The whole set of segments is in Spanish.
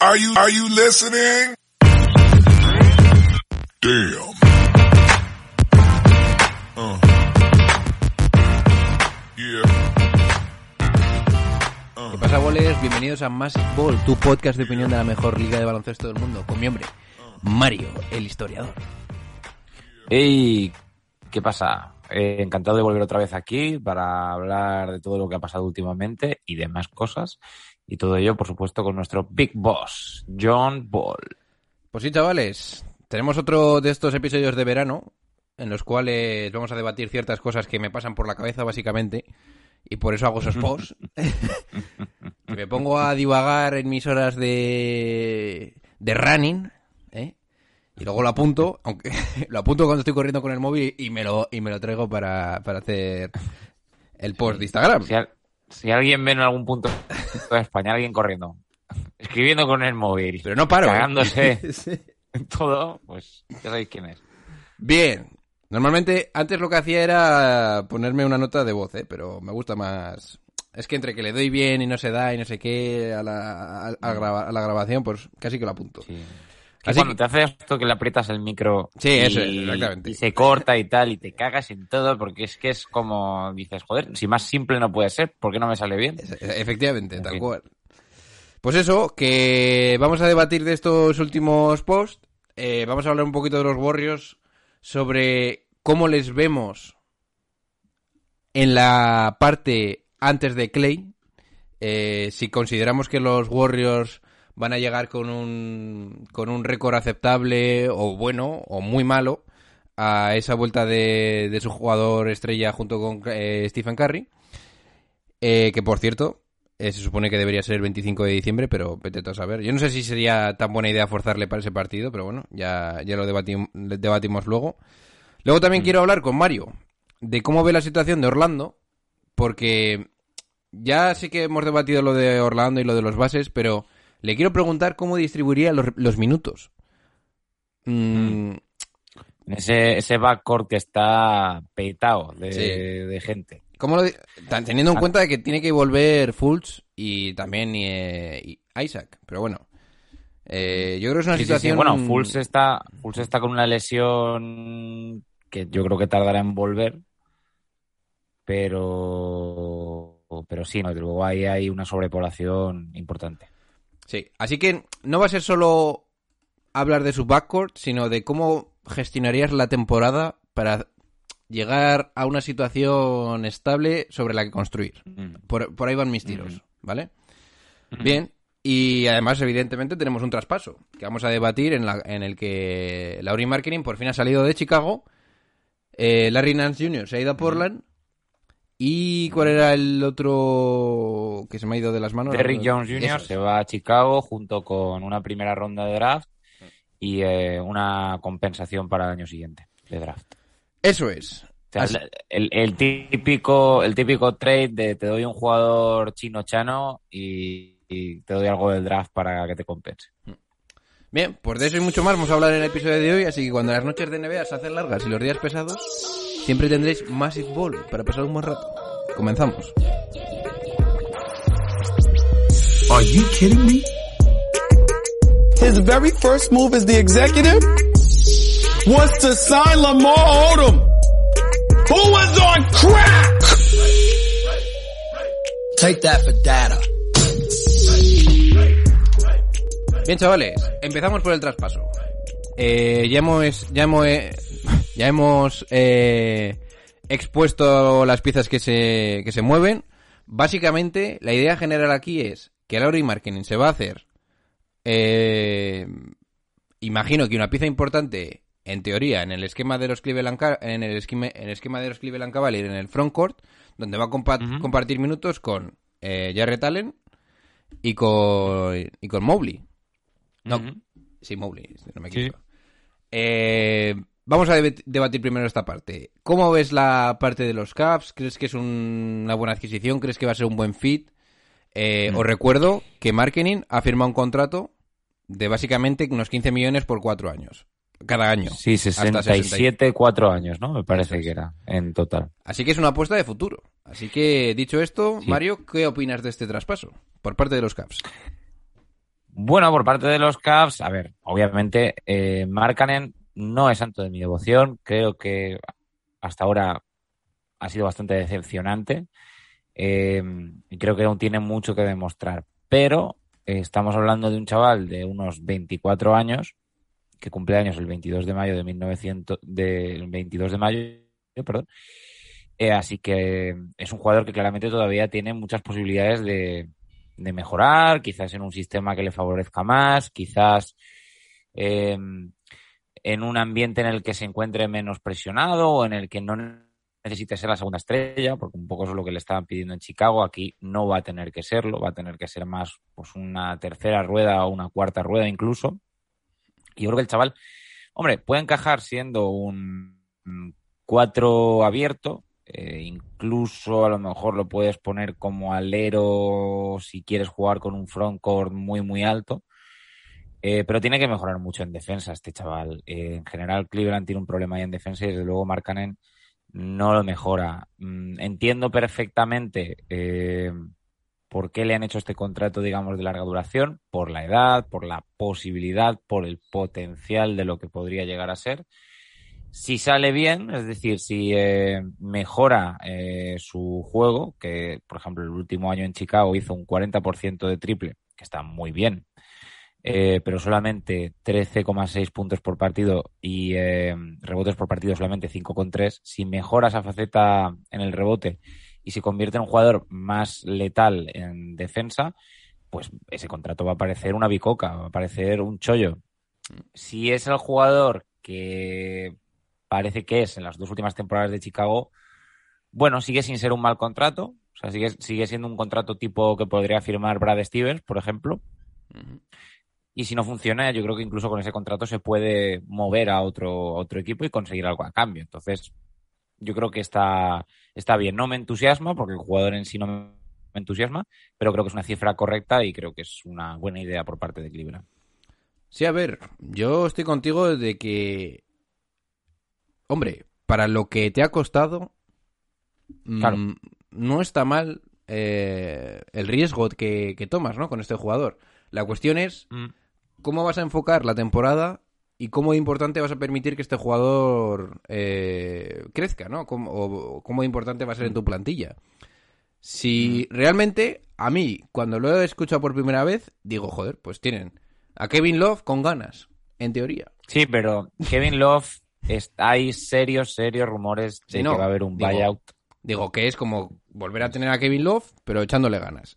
Are you, are you listening? Damn. Uh. Yeah. ¿Qué pasa, bolers? Bienvenidos a Massive Ball, tu podcast de opinión de la mejor liga de baloncesto del mundo, con mi hombre, Mario, el historiador. Hey, ¿qué pasa? Eh, encantado de volver otra vez aquí para hablar de todo lo que ha pasado últimamente y demás cosas. Y todo ello, por supuesto, con nuestro Big Boss, John Ball. Pues sí, chavales, tenemos otro de estos episodios de verano en los cuales vamos a debatir ciertas cosas que me pasan por la cabeza, básicamente, y por eso hago esos posts. Que me pongo a divagar en mis horas de, de running, ¿eh? Y luego lo apunto, aunque lo apunto cuando estoy corriendo con el móvil y me lo, y me lo traigo para, para hacer el post de Instagram. Si, al- si alguien ve en algún punto de España alguien corriendo, escribiendo con el móvil, Pero no paro. ¿eh? cagándose Sí. en todo, pues ya sabéis quién es. Bien. Normalmente, antes lo que hacía era ponerme una nota de voz, ¿eh? Pero me gusta más... Es que entre que le doy bien y no se da y no sé qué a la, a- a grava- a la grabación, pues casi que lo apunto. Sí. Que Así cuando que- te hace esto que le aprietas el micro Sí, y, eso es, exactamente. y se corta y tal y te cagas en todo porque es que es como dices, joder, si más simple no puede ser, ¿por qué no me sale bien? Efectivamente, En tal fin. cual. Pues eso, que vamos a debatir de estos últimos posts. eh, vamos a hablar un poquito de los Warriors sobre cómo les vemos en la parte antes de Clay. eh, si consideramos que los Warriors van a llegar con un, con un récord aceptable o bueno o muy malo a esa vuelta de, de su jugador estrella junto con eh, Stephen Curry. Eh, que por cierto, eh, se supone que debería ser el 25 de diciembre, pero vete a saber. Yo no sé si sería tan buena idea forzarle para ese partido, pero bueno, ya, ya lo debatim- debatimos luego. Luego también quiero hablar con Mario de cómo ve la situación de Orlando, porque ya sé que hemos debatido lo de Orlando y lo de los bases, pero le quiero preguntar cómo distribuiría los, los minutos. Mm, Ese, ese backcourt que está petado de, Sí. de gente. ¿Cómo lo di- tan- teniendo en Ah. cuenta de que tiene que volver Fultz y también eh, y Isaac, pero bueno. Eh, yo creo que es una Sí, sí, sí. situación. Bueno, Fultz está, Fultz está con una lesión que yo creo que tardará en volver, pero, pero sí, no, luego ahí hay una sobrepoblación importante. Sí, así que no va a ser solo hablar de su backcourt, sino de cómo gestionarías la temporada para llegar a una situación estable sobre la que construir. Mm. Por, por ahí van mis tiros, Ujú. ¿vale? Bien, y además, evidentemente, tenemos un traspaso que vamos a debatir en, la, en el que Laurie Marketing por fin ha salido de Chicago. eh, Larry Nance Jr. se ha ido a Portland. ¿Y cuál era el otro que se me ha ido de las manos? Derrick Jones Jr. Eso se va a Chicago junto con una primera ronda de draft y eh, una compensación para el año siguiente de draft. Eso es. O sea, Así- el, el típico, el típico trade de te doy un jugador chino chano y, y te doy algo del draft para que te compense. Bien, pues de eso y mucho más vamos a hablar en el episodio de hoy, así que cuando las noches de NBA se hacen largas y los días pesados, siempre tendréis Massive Ball para pasar un buen rato. Comenzamos. Are you kidding me? His very first move as the executive was to sign Lamar Odom, who was on crack. Take that for data. Bien, chavales, empezamos por el traspaso. Eh, ya hemos, ya hemos, eh, ya hemos eh, expuesto las piezas que se, que se mueven. Básicamente, la idea general aquí es que Laurie Marketing se va a hacer, eh, imagino que una pieza importante, en teoría, en el esquema de los Cleveland, en el esquema, en el esquema de los Cleveland Cavaliers, en el frontcourt, donde va a compa- compartir minutos con eh, Jarrett Allen y con, y con Mobley. No, sí, Mobley, no me Sí. equivoco. Eh, vamos a debatir primero esta parte. ¿Cómo ves la parte de los Caps? ¿Crees que es un- una buena adquisición? ¿Crees que va a ser un buen fit? Eh, Mm. Os recuerdo que Marketing ha firmado un contrato de básicamente unos 15 millones por cuatro años. Cada año. Sí, Hasta 67, cuatro años, ¿no? Me parece es. que era en total. Así que es una apuesta de futuro. Así que, dicho esto, Sí. Mario, ¿qué opinas de este traspaso por parte de los Caps? Bueno, por parte de los Cavs, a ver, obviamente, eh, Markkanen no es santo de mi devoción. Creo que hasta ahora ha sido bastante decepcionante. Eh, y creo que aún tiene mucho que demostrar. Pero eh, estamos hablando de un chaval de unos 24 años que cumple años el 22 de mayo de 1900, del 22 de mayo, perdón. Eh, así que es un jugador que claramente todavía tiene muchas posibilidades de, de mejorar, quizás en un sistema que le favorezca más, quizás eh, en un ambiente en el que se encuentre menos presionado o en el que no necesite ser la segunda estrella, porque un poco es lo que le estaban pidiendo en Chicago. Aquí no va a tener que serlo, va a tener que ser más pues una tercera rueda o una cuarta rueda incluso. Y yo creo que el chaval, hombre, puede encajar siendo un cuatro abierto, eh, incluso a lo mejor lo puedes poner como alero si quieres jugar con un frontcourt muy, muy alto. Eh, pero tiene que mejorar mucho en defensa este chaval. Eh, en general, Cleveland tiene un problema ahí en defensa y desde luego Markkanen no lo mejora. Mm, entiendo perfectamente por qué le han hecho este contrato, digamos, de larga duración, por la edad, por la posibilidad, por el potencial de lo que podría llegar a ser. Si sale bien, es decir, si eh, mejora eh, su juego, que por ejemplo el último año en Chicago hizo un 40% de triple, que está muy bien, eh, pero solamente 13,6 puntos por partido y rebotes por partido solamente 5,3. Si mejora esa faceta en el rebote y se convierte en un jugador más letal en defensa, pues ese contrato va a parecer una bicoca, va a parecer un chollo. Si es el jugador que parece que es en las dos últimas temporadas de Chicago, bueno, sigue sin ser un mal contrato. O sea, sigue, sigue siendo un contrato tipo que podría firmar Brad Stevens, por ejemplo. Y si no funciona, yo creo que incluso con ese contrato se puede mover a otro, otro equipo y conseguir algo a cambio. Entonces, yo creo que está, está bien. No me entusiasma, porque el jugador en sí no me entusiasma, pero creo que es una cifra correcta y creo que es una buena idea por parte de Cleveland. Sí, a ver, yo estoy contigo de que, hombre, para lo que te ha costado, mm, Claro. no está mal eh, el riesgo que, que tomas, ¿no? Con este jugador. La cuestión es Mm. cómo vas a enfocar la temporada y cómo de importante vas a permitir que este jugador eh, crezca, ¿no? Cómo, o cómo de importante va a ser en tu plantilla. Si realmente, a mí, cuando lo he escuchado por primera vez, digo, joder, pues tienen a Kevin Love con ganas, en teoría. Sí, pero Kevin Love, es- hay serios, serios rumores de Sí, no, que va a haber un digo, buyout. Digo que es como volver a tener a Kevin Love, pero echándole ganas.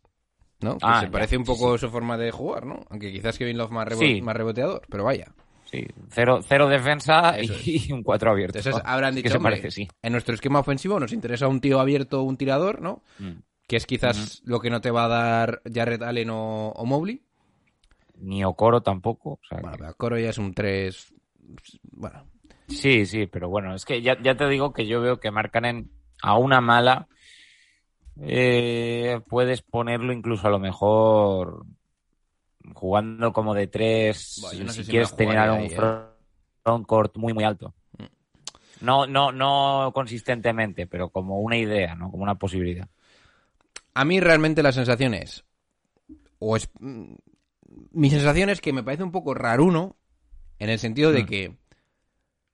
¿No? Ah, se ya, parece un sí, poco su forma de jugar, ¿no? Aunque quizás Kevin Love más, rebo- más reboteador, pero vaya. Sí, cero, cero defensa y, un cuatro abierto. Entonces habrán dicho, se "Hombre, parece, sí. en nuestro esquema ofensivo nos interesa un tío abierto, un tirador, ¿no? Mm. Que es quizás lo que no te va a dar Jared Allen o, o Mobley. Ni Okoro tampoco. o sea Bueno, que- pero Coro ya es un 3... Bueno, Sí, sí, pero bueno, es que ya, ya te digo que yo veo que Markkanen a una mala eh, puedes ponerlo incluso a lo mejor jugando como de tres, Buah, yo no sé si si quieres la tener un ¿eh? front, frontcourt muy muy alto. No, no, no consistentemente, pero como una idea, ¿no? Como una posibilidad. a mí realmente la sensación es... O es... mm, Mi sensación es que me parece un poco raruno en el sentido de Mm. que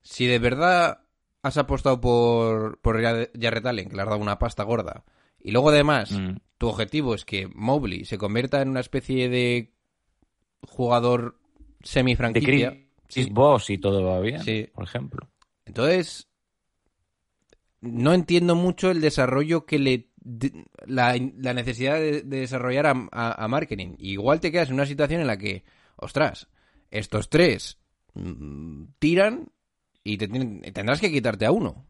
si de verdad has apostado por, por Jared Allen, que le has dado una pasta gorda, y luego además Mm. tu objetivo es que Mobley se convierta en una especie de jugador De semi-franquicia. Chris Sí. Bosh y todo va bien, Sí. por ejemplo. Entonces, no entiendo mucho el desarrollo que le. de- la, la necesidad de, de desarrollar a, a- a marketing. Igual te quedas en una situación en la que, ostras, estos tres mm, tiran y te tienen- tendrás que quitarte a uno.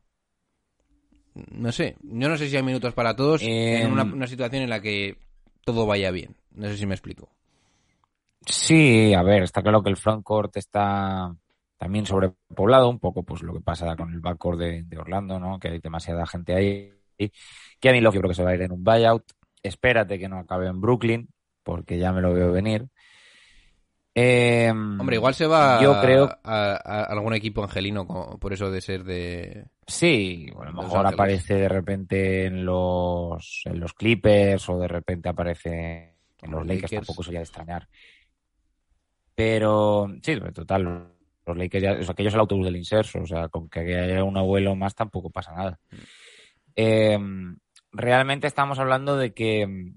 No sé, yo no sé si hay minutos para todos en Em. una, una situación en la que todo vaya bien. No sé si me explico. Sí, a ver, está claro que el frontcourt está también sobrepoblado, un poco pues lo que pasa con el backcourt de, de Orlando, ¿no? Que hay demasiada gente ahí. Kevin Love yo creo que se va a ir en un buyout. Espérate que no acabe en Brooklyn, porque ya me lo veo venir. Eh, Hombre, igual se va Yo creo a, a algún equipo angelino por eso de ser de... Sí, o a lo mejor aparece de repente en los, en los Clippers o de repente aparece en los Los Lakers, Lakers. tampoco sería de extrañar. Pero sí, total, los Lakers ya, o sea, aquello es el autobús del inserso, o sea, con que haya un abuelo más tampoco pasa nada. Eh, realmente estamos hablando de que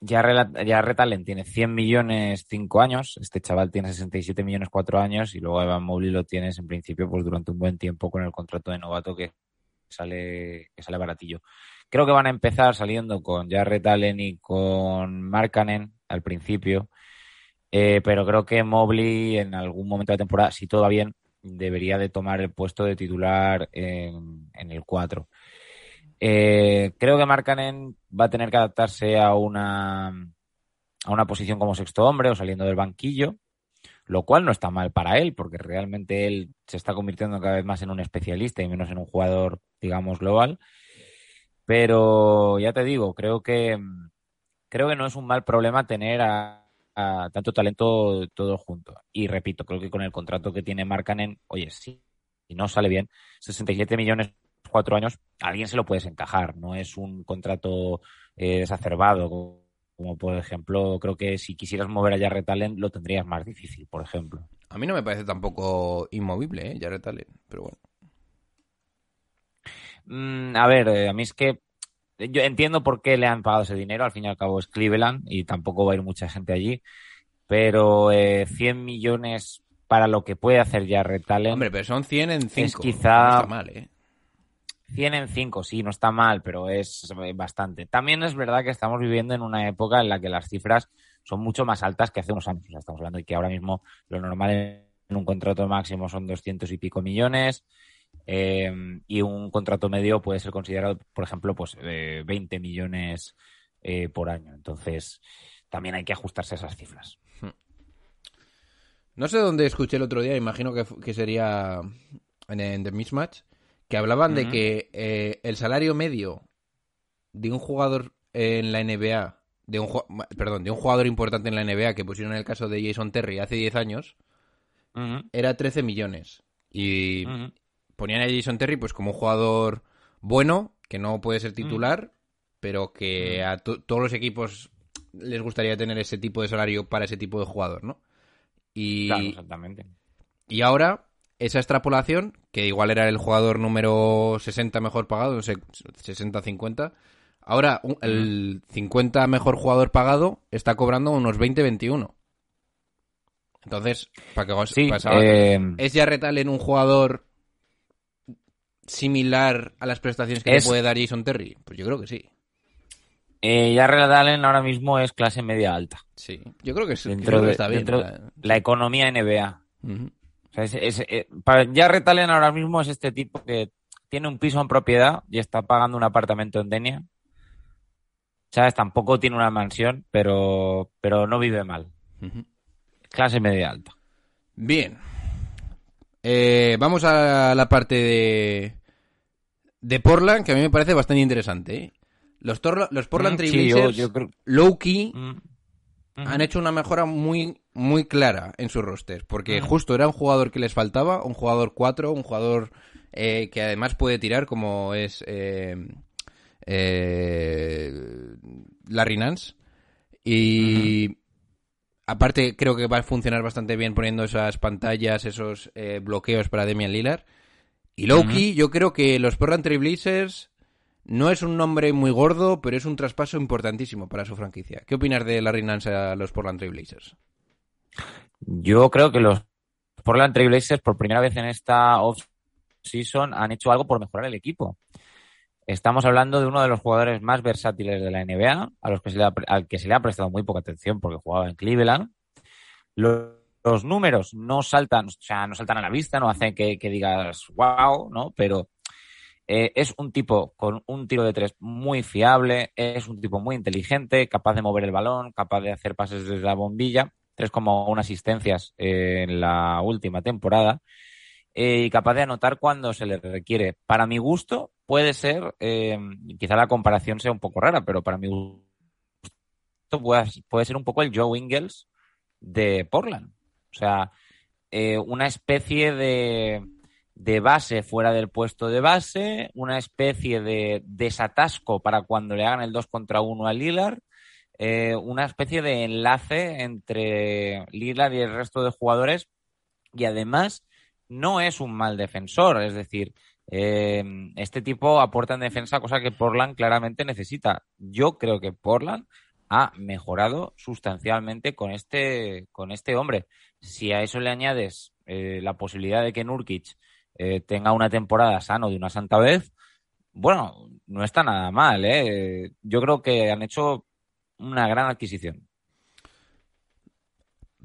ya, ya Retalen tiene 100 millones 5 años, este chaval tiene 67 millones 4 años y luego Evan Mobley lo tienes en principio pues durante un buen tiempo con el contrato de novato que sale, que sale baratillo. Creo que van a empezar saliendo con Jarrett Allen y con Markkanen al principio, eh, pero creo que Mobley en algún momento de la temporada, si todo va bien, debería de tomar el puesto de titular en, en el 4. Eh, creo que Markkanen va a tener que adaptarse a una, a una posición como sexto hombre o saliendo del banquillo, lo cual no está mal para él, porque realmente él se está convirtiendo cada vez más en un especialista y menos en un jugador, digamos, global. Pero ya te digo, creo que creo que no es un mal problema tener a, tanto talento todo junto. Y repito, creo que con el contrato que tiene Markkanen, oye, sí, si no sale bien, 67 millones cuatro años, alguien se lo puedes encajar. No es un contrato eh, desacerbado, como por ejemplo, creo que si quisieras mover a Jarrett Allen lo tendrías más difícil, por ejemplo. A mí no me parece tampoco inmovible, ¿eh? Jarrett Allen, pero bueno. Mm, a ver, eh, a mí es que yo entiendo por qué le han pagado ese dinero, al fin y al cabo es Cleveland y tampoco va a ir mucha gente allí, pero eh, 100 millones para lo que puede hacer Jarrett Allen... Hombre, pero son 100 en 5. Es quizá... No está mal, ¿eh? 100 en 5, sí, no está mal, pero es bastante. También es verdad que estamos viviendo en una época en la que las cifras son mucho más altas que hace unos años. O sea, estamos hablando de que ahora mismo lo normal en un contrato máximo son 200 y pico millones eh, y un contrato medio puede ser considerado, por ejemplo, pues eh, 20 millones eh, por año. Entonces, también hay que ajustarse a esas cifras. No sé dónde escuché el otro día, imagino que, que sería en, en The Mismatch, que hablaban de que eh, el salario medio de un jugador en la NBA, de un perdón, de un jugador importante en la NBA que pusieron el caso de Jason Terry hace 10 años, era 13 millones. Y ponían a Jason Terry pues como un jugador bueno, que no puede ser titular, pero que a to- todos los equipos les gustaría tener ese tipo de salario para ese tipo de jugador, ¿no? Y, Claro, exactamente. y ahora, esa extrapolación, que igual era el jugador número 60 mejor pagado, no sé, 60-50, ahora el 50 mejor jugador pagado está cobrando unos 20-21. Entonces, para que os Sí, pasaba- eh, ¿Es Jarrett Allen un jugador similar a las prestaciones que Es- le puede dar Jason Terry? Pues yo creo que sí. eh, Allen ahora mismo es clase media alta. Sí. Yo creo que, sí, Dentro creo que de está bien. dentro la- la economía NBA. Ujú. O sea, es- es- eh, para Jarrett Allen ahora mismo es este tipo que tiene un piso en propiedad y está pagando un apartamento en Denia. ¿Sabes? Tampoco tiene una mansión, pero, pero no vive mal. Clase media alta. Bien. Eh, vamos a la parte de, de Portland, que a mí me parece bastante interesante. ¿eh? Los, Portland Mm, sí, yo creo- low key, Mm. Han hecho una mejora muy, muy clara en su roster. Porque justo era un jugador que les faltaba, un jugador 4, un jugador eh, que además puede tirar, como es eh, eh, Larry Nance. Y aparte, creo que va a funcionar bastante bien poniendo esas pantallas, esos eh, bloqueos para Demian Lillard. Y Loki, yo creo que los Portland Trail Blazers no es un nombre muy gordo, pero es un traspaso importantísimo para su franquicia. ¿Qué opinas de Larry Nance a los Portland Trail Blazers? Yo creo que los Portland Trail Blazers por primera vez en esta off-season han hecho algo por mejorar el equipo. Estamos hablando de uno de los jugadores más versátiles de la NBA, a los que se le ha, al que se le ha prestado muy poca atención porque jugaba en Cleveland. Los, los números no saltan, o sea, no saltan a la vista, no hacen que, que digas wow, ¿no? Pero eh, es un tipo con un tiro de tres muy fiable, es un tipo muy inteligente, capaz de mover el balón, capaz de hacer pases desde la bombilla, 3,1 asistencias eh, en la última temporada eh, y capaz de anotar cuando se le requiere. Para mi gusto puede ser, quizá la comparación sea un poco rara, pero para mi gusto puede, puede ser un poco el Joe Ingles de Portland. O sea, una especie de, de base fuera del puesto de base, una especie de desatasco para cuando le hagan el 2 contra 1 a Lillard, eh, una especie de enlace entre Lillard y el resto de jugadores y además no es un mal defensor, es decir, eh, este tipo aporta en defensa cosa que Portland claramente necesita. Yo creo que Portland ha mejorado sustancialmente con este, con este hombre. Si a eso le añades eh, la posibilidad de que Nurkic eh, tenga una temporada sano de una santa vez, bueno, no está nada mal. ¿eh? Yo creo que han hecho una gran adquisición.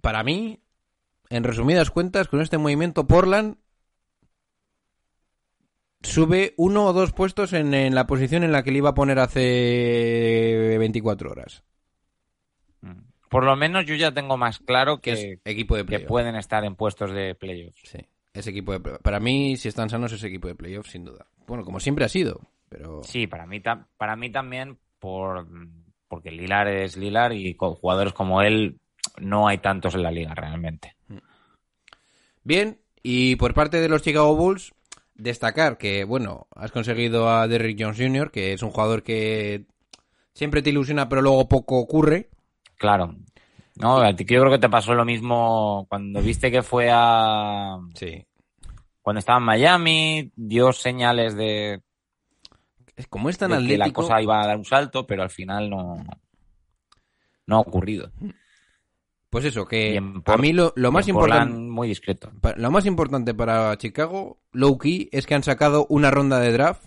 Para mí, en resumidas cuentas, con este movimiento Portland sube uno o dos puestos en, en la posición en la que le iba a poner hace 24 horas. Por lo menos yo ya tengo más claro que, Es equipo de que pueden estar en puestos de playoffs. Sí, es equipo de. Para mí, si están sanos, es equipo de playoff, sin duda. Bueno, como siempre ha sido, pero... Sí, para mí, para mí también, por, porque Lilar es Lilar y con jugadores como él no hay tantos en la liga realmente. Bien, y por parte de los Chicago Bulls, destacar que, bueno, has conseguido a Derrick Jones Jr., que es un jugador que siempre te ilusiona, pero luego poco ocurre. Claro. No, a ti que yo creo que te pasó lo mismo cuando viste que fue a... Sí. Cuando estaba en Miami, dio señales de, como es tan de que atlético... la cosa iba a dar un salto, pero al final no, no ha ocurrido. Pues eso, que en a mí lo, lo más importante... muy discreto. Lo más importante para Chicago, low key, es que han sacado una ronda de draft,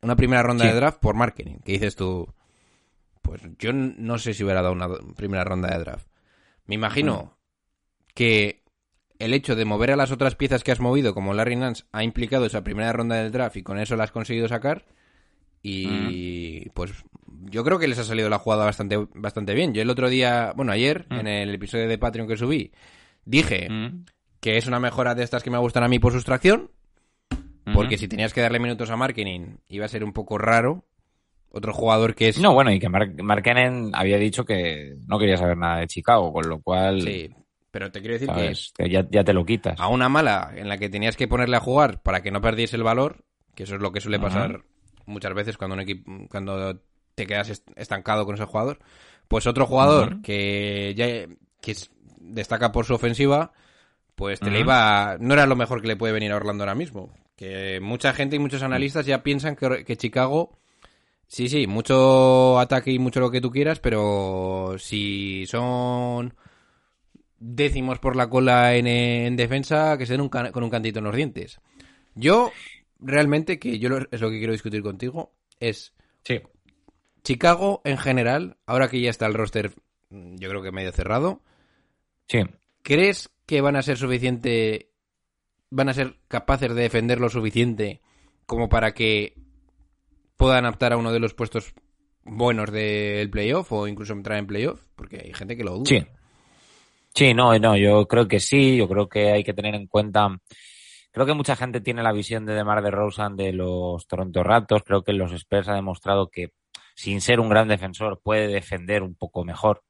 una primera ronda Sí. de draft por marketing. Que dices tú, pues yo no sé si hubiera dado una primera ronda de draft. Me imagino que el hecho de mover a las otras piezas que has movido, como Larry Nance, ha implicado esa primera ronda del draft y con eso la has conseguido sacar. Y pues yo creo que les ha salido la jugada bastante, bastante bien. Yo el otro día, bueno, ayer, Mm. en el episodio de Patreon que subí, dije Mm, que es una mejora de estas que me gustan a mí por sustracción, mm. porque si tenías que darle minutos a marketing iba a ser un poco raro. Otro jugador que es... No, bueno, y que Mark, Markkanen había dicho que no quería saber nada de Chicago, con lo cual, Sí, pero te quiero decir ¿sabes? Que ya, ya te lo quitas. a una mala en la que tenías que ponerle a jugar para que no perdiese el valor, que eso es lo que suele pasar muchas veces cuando un equipo cuando te quedas est- estancado con ese jugador, pues otro jugador que ya que es- destaca por su ofensiva, pues te le iba no era lo mejor que le puede venir a Orlando ahora mismo, que mucha gente y muchos analistas ya piensan que, que Chicago Sí, sí, mucho ataque y mucho lo que tú quieras, pero si son décimos por la cola en, en defensa, que se den un can- con un cantito en los dientes. Yo, realmente, que yo lo- es lo que quiero discutir contigo, es Sí. Chicago en general, ahora que ya está el roster, mm, yo creo que medio cerrado, Sí. ¿crees que van a ser suficiente, van a ser capaces de defender lo suficiente como para que puedan optar a uno de los puestos buenos del playoff o incluso entrar en playoff? Porque hay gente que lo duda. Sí. Sí, no, no, yo creo que sí, yo creo que hay que tener en cuenta, creo que mucha gente tiene la visión de DeMar DeRozan de los Toronto Raptors, creo que los Spurs ha demostrado que sin ser un gran defensor puede defender un poco mejor.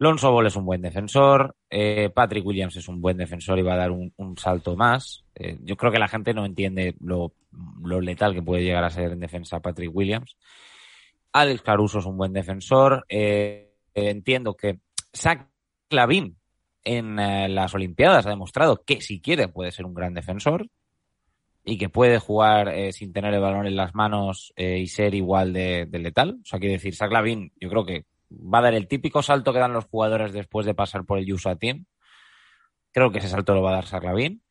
Lonzo Ball es un buen defensor, eh, Patrick Williams es un buen defensor y va a dar un, salto más. Eh, yo creo que la gente no entiende lo, letal que puede llegar a ser en defensa Patrick Williams. Alex Caruso es un buen defensor. Eh, entiendo que Zach Lavin en las Olimpiadas ha demostrado que si quiere puede ser un gran defensor y que puede jugar sin tener el balón en las manos y ser igual de, de letal. O sea, quiere decir, Zach Lavin yo creo que va a dar el típico salto que dan los jugadores después de pasar por el USA Team. Creo que ese salto lo va a dar Zach Lavin.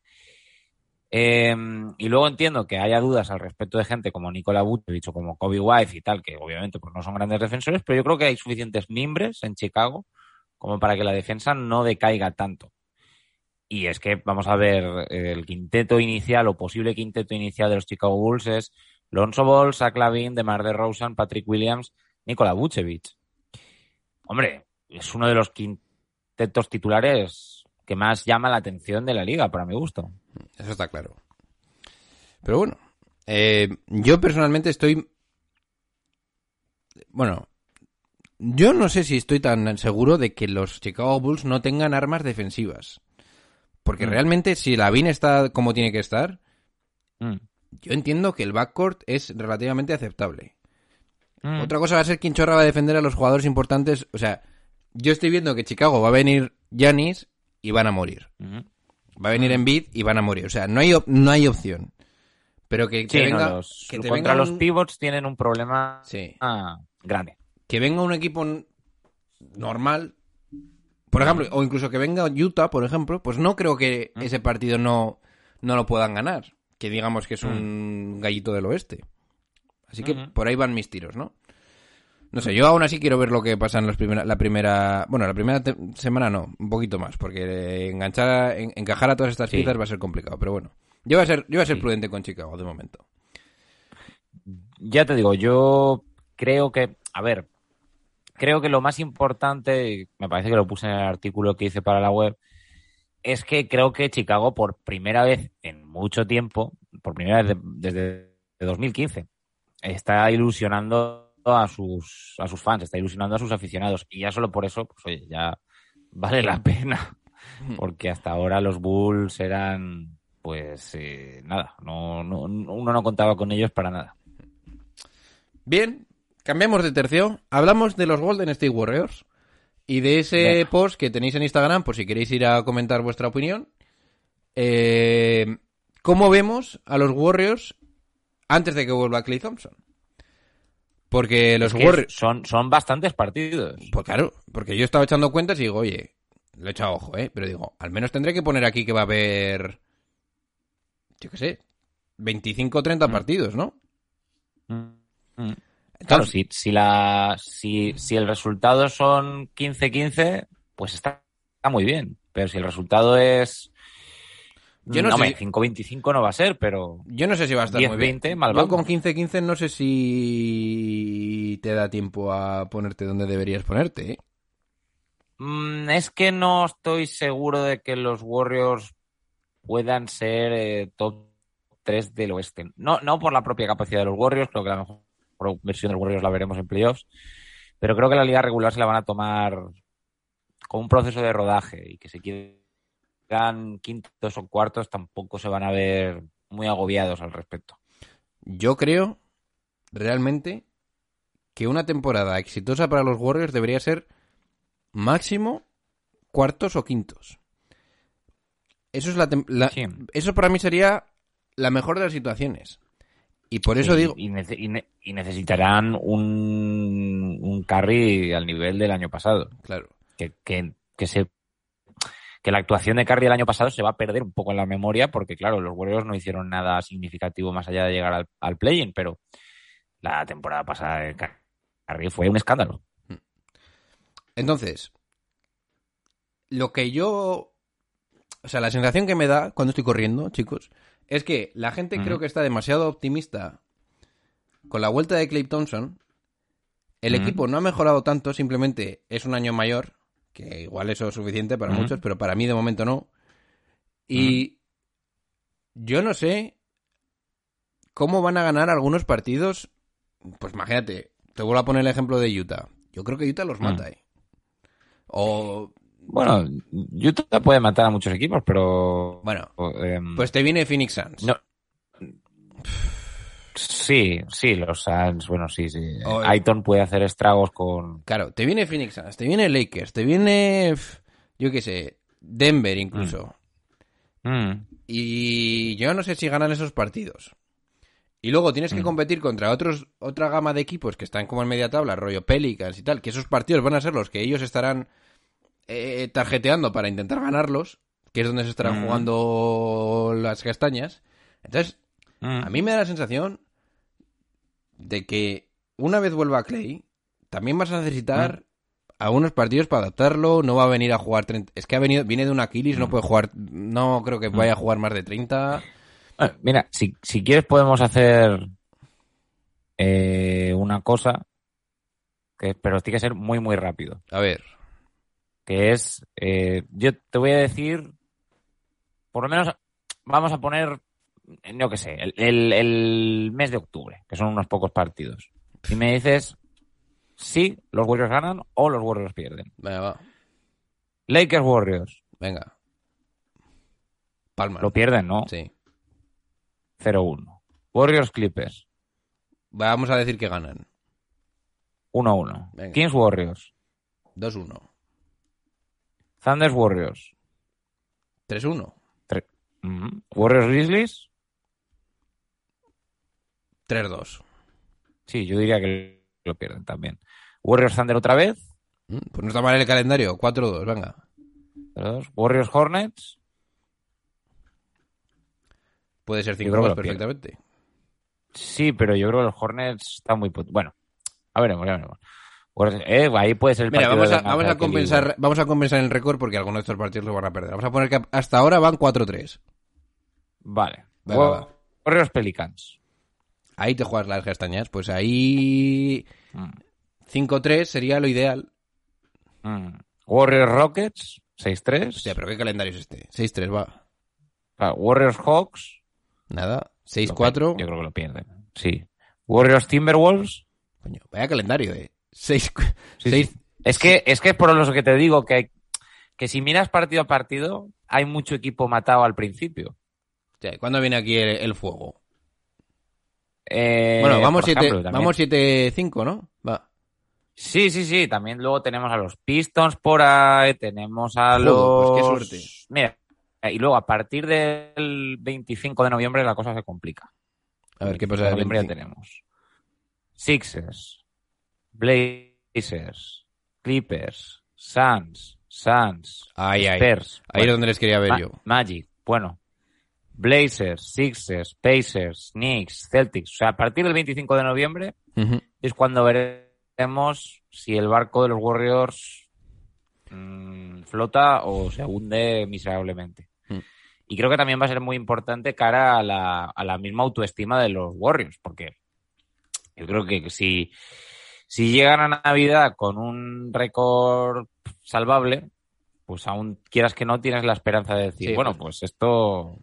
Eh, y luego entiendo que haya dudas al respecto de gente como Nikola Vucevic o como Kobe White y tal, que obviamente pues no son grandes defensores, pero yo creo que hay suficientes mimbres en Chicago como para que la defensa no decaiga tanto. Y es que vamos a ver el quinteto inicial o posible quinteto inicial de los Chicago Bulls es Lonzo Ball, Zach Lavin, DeMar DeRozan, Patrick Williams, Nikola Vucevic. Hombre, es uno de los quintetos titulares que más llama la atención de la liga, para mi gusto. Eso está claro. Pero bueno, eh, yo personalmente estoy... Bueno, yo no sé si estoy tan seguro de que los Chicago Bulls no tengan armas defensivas. Porque Mm. realmente si Lavin está como tiene que estar, Mm. yo entiendo que el backcourt es relativamente aceptable. Mm. Otra cosa va a ser quién chorra va a defender a los jugadores importantes. O sea, yo estoy viendo que Chicago va a venir Yanis y van a morir. Va a venir Embiid y van a morir. O sea, no hay, no hay opción. Pero que Sí, no, venga, los- que te contra venga los pivots tienen un problema Sí. ah, grande. que venga un equipo normal, por ejemplo, o incluso que venga Utah, por ejemplo, pues no creo que Mm. ese partido no, no lo puedan ganar. Que digamos que es un gallito del oeste. Así que por ahí van mis tiros, ¿no? No sé, yo aún así quiero ver lo que pasa en las primera, la primera... Bueno, la primera semana no, un poquito más, porque enganchar, a- en- encajar a todas estas Sí. piezas va a ser complicado, pero bueno. Yo voy a ser, yo voy a ser Sí. prudente con Chicago de momento. Ya te digo, yo creo que, a ver, creo que lo más importante, me parece que lo puse en el artículo que hice para la web, es que creo que Chicago por primera vez en mucho tiempo, por primera vez de- desde 2015, está ilusionando a sus, a sus fans, está ilusionando a sus aficionados. Y ya solo por eso, pues oye, ya vale la pena. Porque hasta ahora los Bulls eran, pues eh, nada, no, no, uno no contaba con ellos para nada. Bien, cambiamos de tercio. Hablamos de los Golden State Warriors y de ese Venga. post que tenéis en Instagram, por si queréis ir a comentar vuestra opinión. Eh, ¿Cómo vemos a los Warriors antes de que vuelva Clay Thompson? Porque los Warriors. son, son bastantes partidos. Pues claro, porque yo estaba echando cuentas y digo, oye, le he echado ojo, ¿eh? Pero digo, al menos tendré que poner aquí que va a haber. Yo qué sé, 25 o 30 Mm. partidos, ¿no? Mm. Claro, Entonces- si, si, la, si, si el resultado son 15-15, pues está, está muy bien. Pero si el resultado es. Yo no hombre, sé- 5-25 no va a ser, pero. Yo no sé si va a estar 10, muy bien. 20, mal Yo con 15-15 no sé si te da tiempo a ponerte donde deberías ponerte. ¿eh? Mm, es que no estoy seguro de que los Warriors puedan ser eh, top 3 del oeste. No, no por la propia capacidad de los Warriors, creo que la mejor versión de los Warriors la veremos en playoffs, pero creo que la liga regular se la van a tomar con un proceso de rodaje y que si quintos o cuartos tampoco se van a ver muy agobiados al respecto. Yo creo realmente que una temporada exitosa para los Warriors debería ser máximo cuartos o quintos. Eso es la, la- Sí. eso para mí sería la mejor de las situaciones. Y por eso Sí, digo, Y, nece- y ne- y necesitarán un, un carry al nivel del año pasado. claro, que, que, que se que la actuación de Curry el año pasado se va a perder un poco en la memoria porque claro, los Warriors no hicieron nada significativo más allá de llegar al, al play-in, pero la temporada pasada de Curry fue un escándalo. Entonces, lo que yo. O sea, la sensación que me da cuando estoy corriendo, chicos, es que la gente creo que está demasiado optimista con la vuelta de Clay Thompson. El equipo no ha mejorado tanto, simplemente es un año mayor, que igual eso es suficiente para muchos, pero para mí de momento no. Y yo no sé cómo van a ganar algunos partidos. Pues imagínate, te vuelvo a poner el ejemplo de Utah. Yo creo que Utah los Mm. mata, ¿eh? O, Bueno, Utah puede matar a muchos equipos, pero bueno, em, pues te viene Phoenix Suns. no. Sí, sí, los Suns, bueno, sí, sí. O- Aiton puede hacer estragos con Claro, te viene Phoenix Suns, te viene Lakers, te viene, yo qué sé, Denver incluso. Mm, Y yo no sé si ganan esos partidos. Y luego tienes que Mm. competir contra otros otra gama de equipos que están como en media tabla, rollo Pelicans y tal, que esos partidos van a ser los que ellos estarán eh, tarjeteando para intentar ganarlos, que es donde se estarán Mm. jugando las castañas. Entonces, mm. a mí me da la sensación de que una vez vuelva Clay, también vas a necesitar algunos partidos para adaptarlo, no va a venir a jugar 30... Es que ha venido, viene de un Aquiles, no Mm. puede jugar, no creo que vaya a jugar más de 30. Bueno, mira, si, si quieres podemos hacer eh, una cosa, que, pero tiene que ser muy, muy rápido. A ver, Que es, eh, yo te voy a decir, por lo menos vamos a poner, no que sé, el, el- el mes de octubre, que son unos pocos partidos. Y me dices si los Warriors ganan o los Warriors pierden. venga, va, Lakers Warriors, venga. Palma. lo pierden, ¿no? Sí. 0-1. Warriors Clippers, Vamos a decir que ganan. 1-1. Venga. Kings Warriors. 2-1. Thunders Warriors. 3-1. Tre- Ujú. Warriors Grizzlies. 3-2. Sí, yo diría que lo pierden también. Warriors Thunder otra vez. Mm, Pues no está mal el calendario. 4-2, venga. 3-2. Warriors Hornets. Puede ser Yo creo que 5-2 lo pierde. perfectamente. Sí, pero yo creo que los Hornets están muy... Bueno, a veremos, ya veremos. Warriors- eh, ahí puede ser el Mira, vamos a, vamos, a compensar, vamos a compensar el récord porque algunos de estos partidos los van a perder. Vamos a poner que hasta ahora van 4-3. Vale. Warriors Pelicans. Ahí te juegas las castañas. Pues ahí Mm. 5-3 sería lo ideal. Mm. Warriors Rockets. 6-3. Hostia, pero ¿qué calendario es este? 6-3, va. Ah, Warriors Hawks. Nada. Lo 6-4. pier- Yo creo que lo pierden. Sí. Warriors Timberwolves. Coño, vaya calendario, eh. 6... Sí, sí. Es que es que es por lo que te digo que, que si miras partido a partido, hay mucho equipo matado al principio. ¿Cuándo viene aquí el, el fuego? Eh, bueno, vamos por 7 ejemplo, también- vamos 7-5, ¿no? Va. Sí, sí, sí. También luego tenemos a los Pistons por ahí, tenemos a Joder, los. pues qué suerte. Mira, y luego a partir del 25 de noviembre la cosa se complica. A ver, ¿qué pasa? El noviembre ya 25? tenemos Sixers, Blazers, Clippers, Suns, Suns, ahí. Spurs. Ahí es donde les quería ver Ma- yo. Magic, bueno. Blazers, Sixers, Pacers, Knicks, Celtics. O sea, a partir del 25 de noviembre es cuando veremos si el barco de los Warriors mm, flota o se hunde miserablemente. Mm. Y creo que también va a ser muy importante cara a la, a la misma autoestima de los Warriors, porque yo creo que si, si llegan a Navidad con un récord salvable, pues aún quieras que no tienes la esperanza de decir, Sí, bueno, pues- pues esto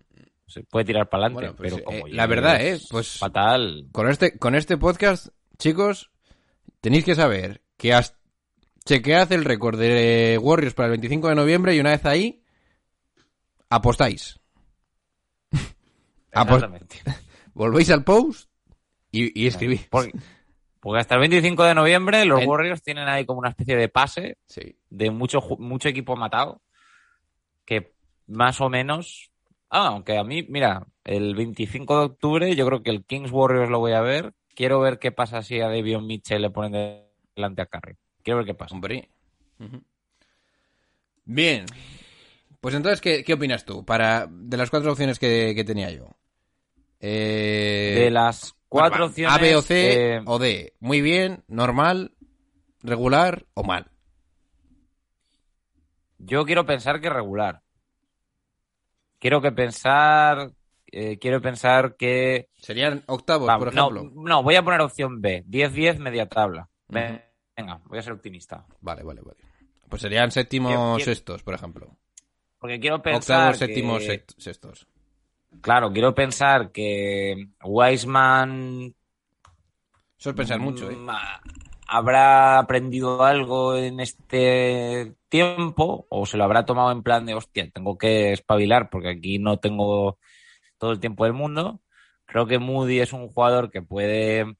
se puede tirar para adelante, Bueno, pues, pero como eh, la verdad, eh, pues- fatal. Con este, con este podcast, chicos, tenéis que saber que hasta chequead el récord de Warriors para el 25 de noviembre y una vez ahí, apostáis. Apos- Exactamente. volvéis al post y, y escribís. Porque, porque hasta el 25 de noviembre los Warriors tienen ahí como una especie de pase Sí. de mucho, mucho equipo matado que más o menos... Ah, aunque a mí, mira, el 25 de octubre yo creo que el Kings Warriors lo voy a ver. Quiero ver qué pasa si a Davion Mitchell le ponen de- delante a Curry. Quiero ver qué pasa. Hombre. Ujú. Bien. Pues entonces, ¿qué, qué opinas tú? Para, de las cuatro opciones que, que tenía yo. Eh, De las cuatro opciones... A, B o C eh, o D. Muy bien, normal, regular o mal. Yo quiero pensar que regular. Quiero que pensar... eh, quiero pensar que... Serían octavos, Vamos, por ejemplo. no, voy a poner opción B. 10-10, media tabla. Venga, voy a ser optimista. Vale, vale, vale. Pues serían séptimos, Quiero- sextos, por ejemplo. Porque quiero pensar. Octavos, que- séptimos, sext- sextos. Claro, quiero pensar que Wiseman. Eso es pensar mucho, ¿eh? Ha- Habrá aprendido algo en este tiempo o se lo habrá tomado en plan de hostia, tengo que espabilar porque aquí no tengo todo el tiempo del mundo. Creo que Moody es un jugador que puede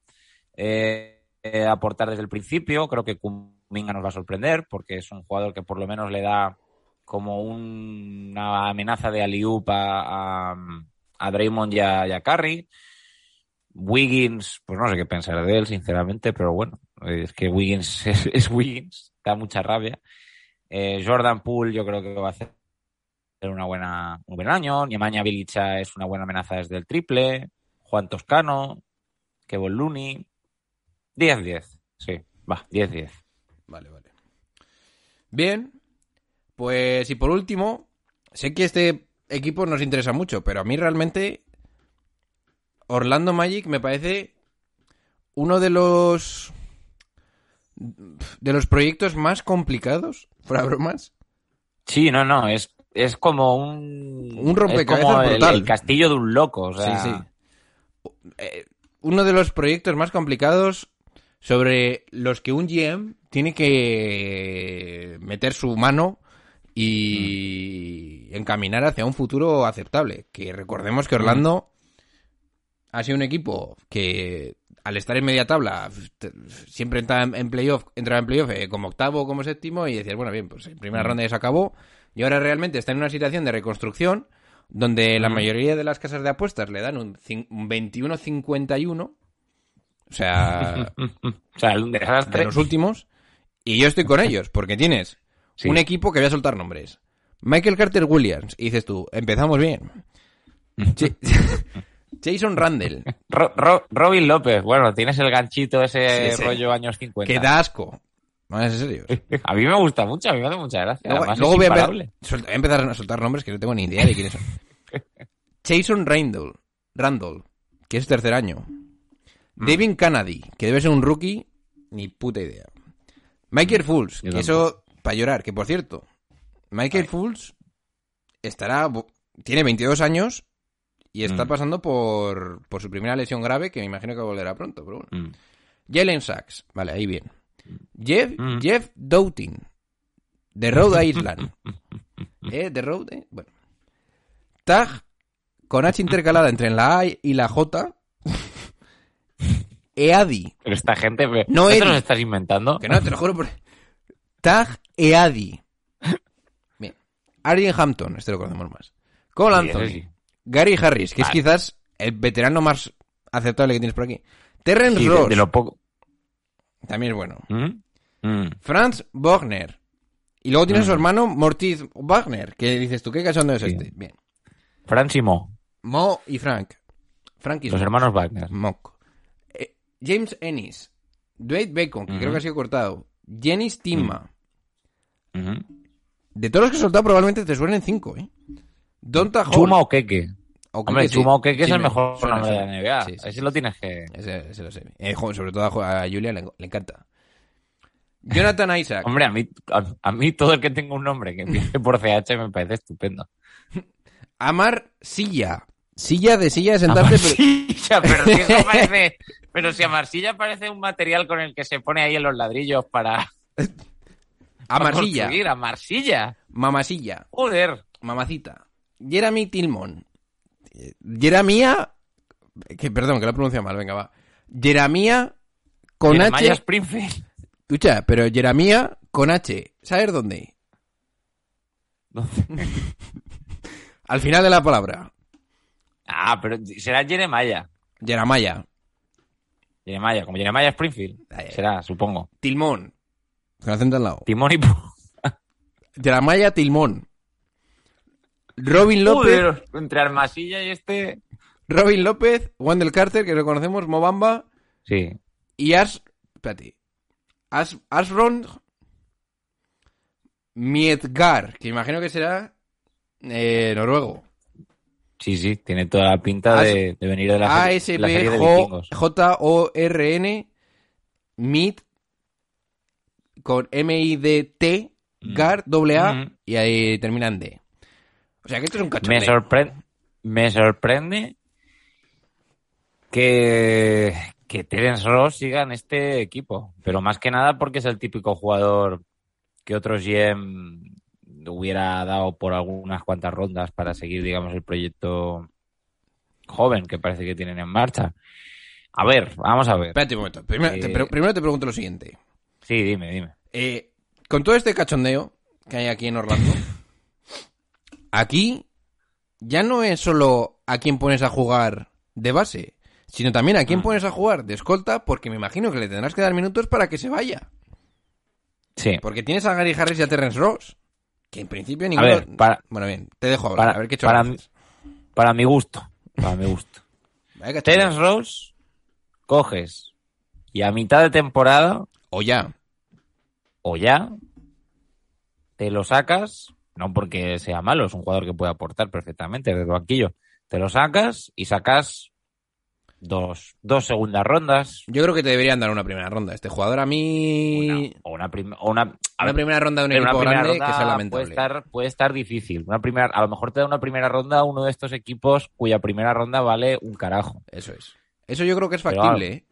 eh, aportar desde el principio. Creo que Kuminga nos va a sorprender porque es un jugador que por lo menos le da como un- una amenaza de aliup a, a, Draymond y a, y a Curry. Wiggins, pues no sé qué pensar de él, sinceramente, pero bueno, es que Wiggins es, Wiggins, da mucha rabia. Eh, Jordan Poole yo creo que va a hacer una buena, un buen año. Niemaña Bilica es una buena amenaza desde el triple. Juan Toscano, Kevin Looney. 10-10, sí, va, 10-10. Vale, vale. Bien. Pues y por último, sé que este equipo nos interesa mucho, pero a mí realmente Orlando Magic me parece uno de los de los proyectos más complicados, fuera bromas. Sí, no, no, es, es como un... Un rompecabezas es como brutal. El, castillo de un loco, o sea... Sí, sí. Eh, uno de los proyectos más complicados sobre los que un GM tiene que meter su mano y encaminar hacia un futuro aceptable. Que recordemos que Orlando ha sido un equipo que al estar en media tabla, siempre entra en playoff, entraba en playoff eh, como octavo o como séptimo y decías, bueno, bien, pues en primera ronda ya se acabó. Y ahora realmente está en una situación de reconstrucción donde la mayoría de las casas de apuestas le dan un, cin- un 21-51. O sea, O sea, un de los últimos. Y yo estoy con ellos, porque tienes Sí. un equipo que voy a soltar nombres. Michael Carter Williams. Y dices tú, empezamos bien. Ja- Jason Randall. Ro- Ro- Robin López, bueno, tienes el ganchito ese rollo años 50. Que da asco. Vamos a ser serios. A mí me gusta mucho, a mí me hace mucha gracia. Luego, Además, luego es voy, a empe- imparable. solta- voy a empezar a soltar nombres que no tengo ni idea de quiénes son. Jason Randall, Randall, que es tercer año. Mm. Devin Kennedy, que debe ser un rookie, ni puta idea. Michael Fools, Mm. yo que eso, para llorar, que por cierto, Michael Fools estará, tiene 22 años y está Mm. pasando por, por su primera lesión grave, que me imagino que volverá pronto, pero bueno. Mm. Jalen Sachs, vale, ahí bien. Jeff, Mm. Jeff Doughtin, de Rhode Island. ¿Eh? De Rhode, eh? bueno. Tag, con H intercalada entre la A y la J. Eadi, Pero esta gente, ¿no, No, te Eddie. los estás inventando? que no, te lo juro por... Tag Eadi. Bien. Arjen Hampton, este lo conocemos más. Cole Sí, Anthony. sí. Gary Harris, que Vale. es quizás el veterano más aceptable que tienes por aquí. Terrence Sí, Ross, de lo poco. también es bueno. ¿Mm? Mm. Franz Wagner. Y luego tiene a su Mm. hermano Mortis Wagner, que dices tú, ¿qué cachondo es Sí. este? Bien. Franz y Mo, Mo y Frank. Frank y los Mo. hermanos Wagner. Mock. Eh, James Ennis. Dwayne Bacon, que creo que ha sido cortado. Jenny Stigma. Ujú. De todos los que he soltado, probablemente te suenen cinco, ¿eh? Donta Hall. Chuma o Keke. Hombre. Chuma Keke es el me- mejor nombre de la NBA. Ese lo tienes que... Ese, ese lo sé. Eh, sobre todo a, Julia le, le encanta. Jonathan Isaac. Hombre, a mí, a, a mí todo el que tenga un nombre que empiece por CH me parece estupendo. Amar Silla. Silla de silla de sentarte, pero... Amarcilla, pero si eso parece... Pero si Amarcilla parece un material con el que se pone ahí en los ladrillos para... para Amarsilla. construir, Amarcilla. Mamasilla. Joder. Mamacita. Jeremy Tillman. Jeremia. Que, perdón, que lo he pronunciado mal, venga, va. Jeremia con Jeremiah H. Springfield. Escucha, pero Jeremia con H. ¿Sabes dónde? Al final de la palabra. Ah, pero será Jeremiah. Jeremiah. Jeremiah, como Jeremiah Springfield. Ay. Será, supongo. Tilmón. Con acento al lado. Timón y Jeremiah Tilmón. Robin López. Joder, entre Armasilla y este... Robin López. Wendell Carter, que lo conocemos. Mobamba. Sí. Y As... Espérate. As, Asron Mietgar, que imagino que será eh, noruego. Sí, sí, tiene toda la pinta As- de, de venir de la, serie- la serie de vikingos. A-S-P-J-O-R-N Miet con M-I-D-T Gar, doble A, Mm. y ahí terminan D. O sea que esto es un Me, cachondeo. sorpre- me sorprende que, que Terence Ross siga en este equipo. Pero más que nada porque es el típico jugador que otros GM hubiera dado por algunas cuantas rondas para seguir, digamos, el proyecto joven que parece que tienen en marcha. A ver, vamos a ver. Espérate un momento. Primero, Eh, te, pre- primero te pregunto lo siguiente. Sí, dime, dime. Eh, con todo este cachondeo que hay aquí en Orlando, aquí ya no es solo a quién pones a jugar de base, sino también a quién Mm. pones a jugar de escolta, porque me imagino que le tendrás que dar minutos para que se vaya. Sí. Porque tienes a Gary Harris y a Terrence Ross, que en principio ninguno... ver, para- Bueno, bien, te dejo hablar, para- a ver qué para antes. Para mi gusto. Para mi gusto. Terence Rose, coges y a mitad de temporada O ya. o ya te lo sacas, no porque sea malo, es un jugador que puede aportar perfectamente desde el banquillo. Te lo sacas y sacas dos, dos segundas rondas. Yo creo que te deberían dar una primera ronda. Este jugador a mí... Una, o una, prim- o una, a Una ver, primera ronda de un una equipo grande que sea puede lamentable. estar, puede estar difícil. Una primera, a lo mejor te da una primera ronda a uno de estos equipos cuya primera ronda vale un carajo. Eso es. Eso yo creo que es factible. ¿eh?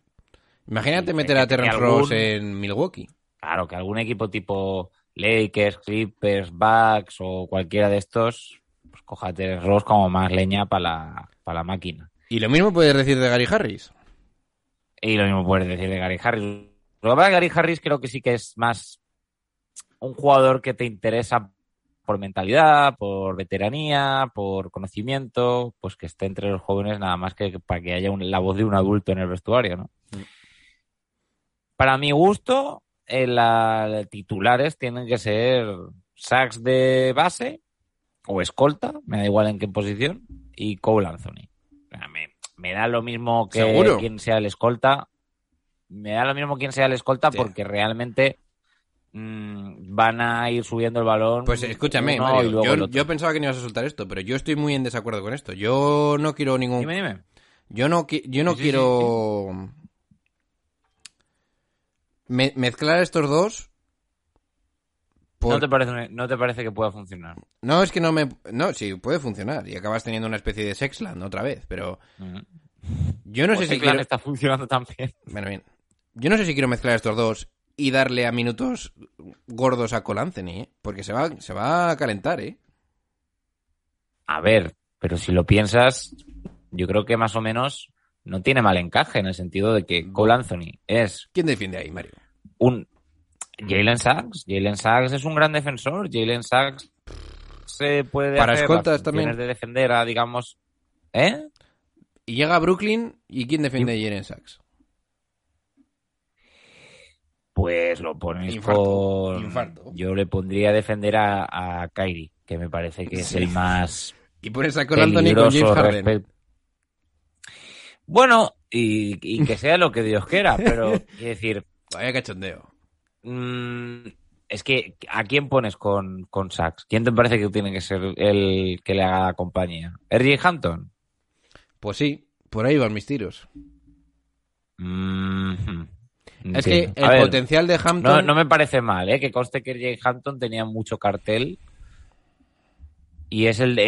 Imagínate meter a Terrence Ross en Milwaukee. Claro, que algún equipo tipo Lakers, Clippers, Bucks o cualquiera de estos, pues Terence Ross como más leña para la, para la máquina. Y lo mismo puedes decir de Gary Harris. Y lo mismo puedes decir de Gary Harris. Lo que pasa Gary Harris creo que sí que es más un jugador que te interesa por mentalidad, por veteranía, por conocimiento, pues que esté entre los jóvenes nada más que para que haya un- la voz de un adulto en el vestuario, ¿no? Para mi gusto, eh, la- titulares tienen que ser sacks de base o escolta, me da igual en qué posición, y Cole Anthony. Me, me da lo mismo que ¿Seguro? quien sea el escolta. Me da lo mismo quien sea el escolta Sí. porque realmente mm, van a ir subiendo el balón. Pues escúchame, Mario, yo, pensaba que no ibas a soltar esto, pero yo estoy muy en desacuerdo con esto. Yo no quiero ningún... Dime, dime. Yo no, qui- yo no Sí, sí, quiero me- mezclar estos dos. por- ¿No, te parece, ¿No te parece que pueda funcionar? No, es que no me... No, sí, puede funcionar. Y acabas teniendo una especie de Sexland otra vez, pero... Ujú. Yo no sé si quiero... está funcionando tan bien. Bueno, bien. Yo no sé si quiero mezclar estos dos y darle a minutos gordos a Cole Anthony, ¿eh? Porque se va, se va a calentar, ¿eh? A ver, pero si lo piensas, yo creo que más o menos no tiene mal encaje en el sentido de que Cole Anthony es ¿Quién defiende ahí, Mario? un Jalen Sachs. Jalen Sachs es un gran defensor. Jalen Sachs se puede Para hacer escoltas también. de defender a, digamos, ¿eh? Y llega a Brooklyn y ¿quién defiende a Jaren Sachs? Pues lo pones Infarto, con... infarto. Yo le pondría a defender a, a Kyrie, que me parece que es el más Y pones a Cole Anthony con James Harden. respect- Bueno, y, y que sea lo que Dios quiera, pero quiero decir, Vaya cachondeo. mm, es que ¿a quién pones con, con Sachs? ¿Quién te parece que tiene que ser el que le haga la compañía? ¿R.J. Hampton? Pues sí, por ahí van mis tiros. Mm, Es que el ver, potencial de Hampton... No, no me parece mal, ¿eh? Que conste que R.J. Hampton tenía mucho cartel. Y es el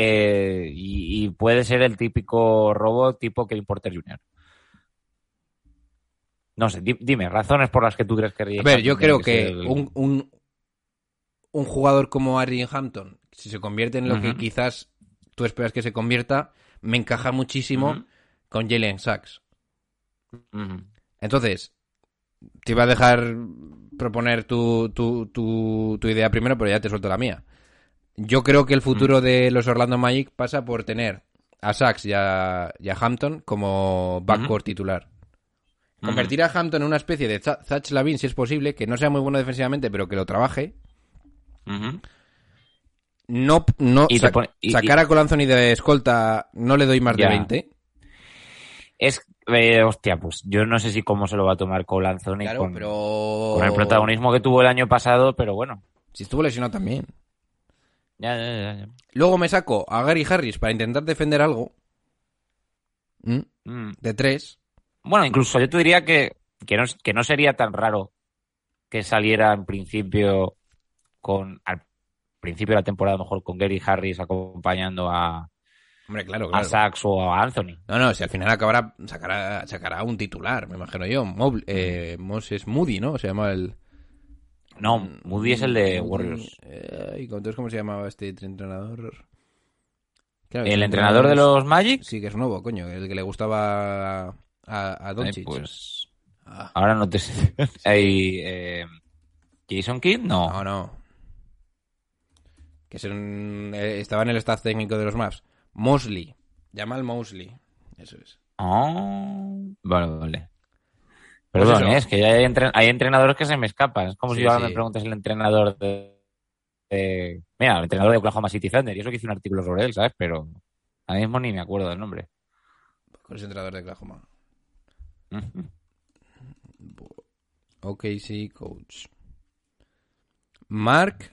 y, y puede ser el típico robo tipo Kevin Porter Jr. No sé, di- dime, razones por las que tú crees que. A ver, yo creo que el- un, un, un jugador como Ari Hampton, si se convierte en lo que quizás tú esperas que se convierta, me encaja muchísimo con Jalen Sachs. Entonces, te iba a dejar proponer tu, tu, tu, tu idea primero, pero ya te suelto la mía. Yo creo que el futuro de los Orlando Magic pasa por tener a Sachs y a, y a Hampton como backcourt titular. Convertir a Hampton en una especie de Za- Zach Lavin, si es posible, que no sea muy bueno defensivamente, pero que lo trabaje. No, no Y te sa- pone- y- sacar a Cole Anthony de escolta no le doy más Ya. de 20. Es, eh, hostia, pues yo no sé si cómo se lo va a tomar Claro, con, pero... con el protagonismo que tuvo el año pasado, pero bueno. Si estuvo lesionado también. Ya, ya, ya, ya. Luego me saco a Gary Harris para intentar defender algo. ¿Mm? Mm. De tres. Bueno, incluso yo te diría que, que, no, que no sería tan raro que saliera en principio con al principio de la temporada a lo mejor con Gary Harris acompañando a, Hombre, claro, a. Sachs o a Anthony. No, no, si al final acabará, sacará, sacará un titular, me imagino yo. Mob- eh, Moses Moody, ¿no? Se llama el... No, Moody es el de Moody, Warriors. eh, ¿Y entonces cómo se llamaba este entrenador? Claro, ¿El entrenador de los Magic? Sí, que es nuevo, coño. El que le gustaba a, a Doncic. pues Ah, ahora no te sé. Hay, eh, Jason Kidd, no. no, no. Que es un- eh, estaba en el staff técnico de los Maps. Mosley. Jamal Mosley. Eso es. Ah, vale, vale. Pues Perdón. ¿eh? es que ya hay, entren- hay entrenadores que se me escapan. Es como Sí, si ahora sí. me preguntas el entrenador de, de- Mira, el entrenador de Oklahoma City Thunder. Y eso que hice un artículo sobre él, ¿sabes? Pero ahora mismo ni me acuerdo del nombre. Con ese entrenador de Oklahoma. Ok, sí, coach. Mark.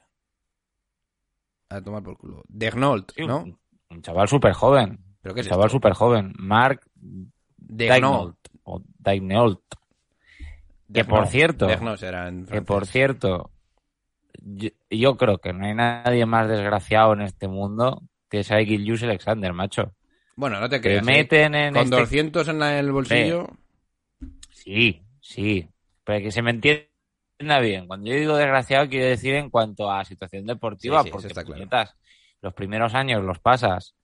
A tomar por culo. Degnault, Sí, ¿no? un, un chaval súper joven. ¿Pero qué Un es chaval esto? súper joven. Mark Degnault. O Daignault. Que por cierto- Que por cierto, yo, yo creo que no hay nadie más desgraciado en este mundo que Shai Gilgeous Alexander, macho. Bueno, no te creas. ¿eh? meten en Con este 200 en el bolsillo. Sí, sí. Pero que se me entienda bien. Cuando yo digo desgraciado, quiero decir en cuanto a situación deportiva, Sí, sí, eso porque está claro. los primeros años los pasas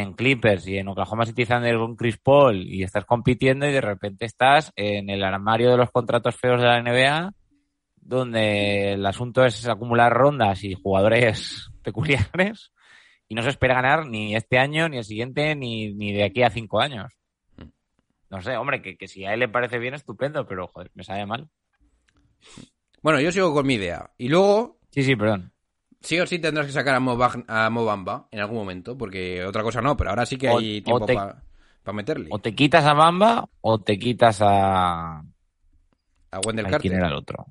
en Clippers y en Oklahoma City Thunder con Chris Paul y estás compitiendo y de repente estás en el armario de los contratos feos de la NBA donde el asunto es acumular rondas y jugadores peculiares y no se espera ganar ni este año, ni el siguiente, ni, ni de aquí a cinco años. No sé, hombre, que, que si a él le parece bien, estupendo, pero joder, me sabe mal. Bueno, yo sigo con mi idea. Y luego, Sí, sí, perdón. Sí o sí tendrás que sacar a, Mobag- a Mobamba en algún momento, porque otra cosa no, pero ahora sí que hay o tiempo para meterle. O te quitas a Bamba o te quitas a... A Wendell ¿a Carter. ¿Quién era el otro?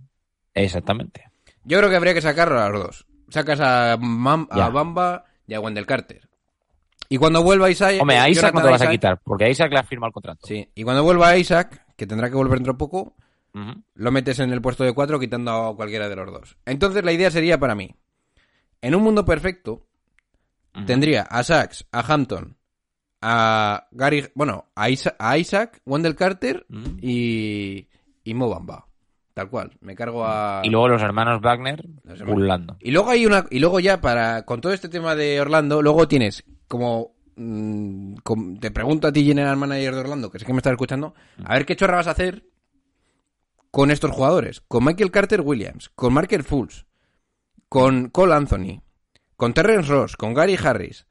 Exactamente. Yo creo que habría que sacarlo a los dos. Sacas a, Mam- a Ya. Bamba y a Wendell Carter. Y cuando vuelva Isaac... Hombre, a Isaac no te vas a quitar, porque a Isaac le ha firmado el contrato. Sí, y cuando vuelva Isaac, que tendrá que volver dentro de poco, lo metes en el puesto de cuatro quitando a cualquiera de los dos. Entonces la idea sería para mí, en un mundo perfecto, tendría a Sachs, a Hampton, a Gary, bueno, a Isaac, a Isaac Wendell Carter y, y Mo Bamba. Tal cual, me cargo a... Y luego los hermanos Wagner pululando. Y luego hay una. Y luego ya para. Con todo este tema de Orlando, luego tienes como. mm, com- te pregunto a ti, General Manager de Orlando, que sé que me estás escuchando. A ver qué chorra vas a hacer con estos jugadores. Con Michael Carter Williams, con Marker Fultz, con Cole Anthony, con Terrence Ross, con Gary Harris.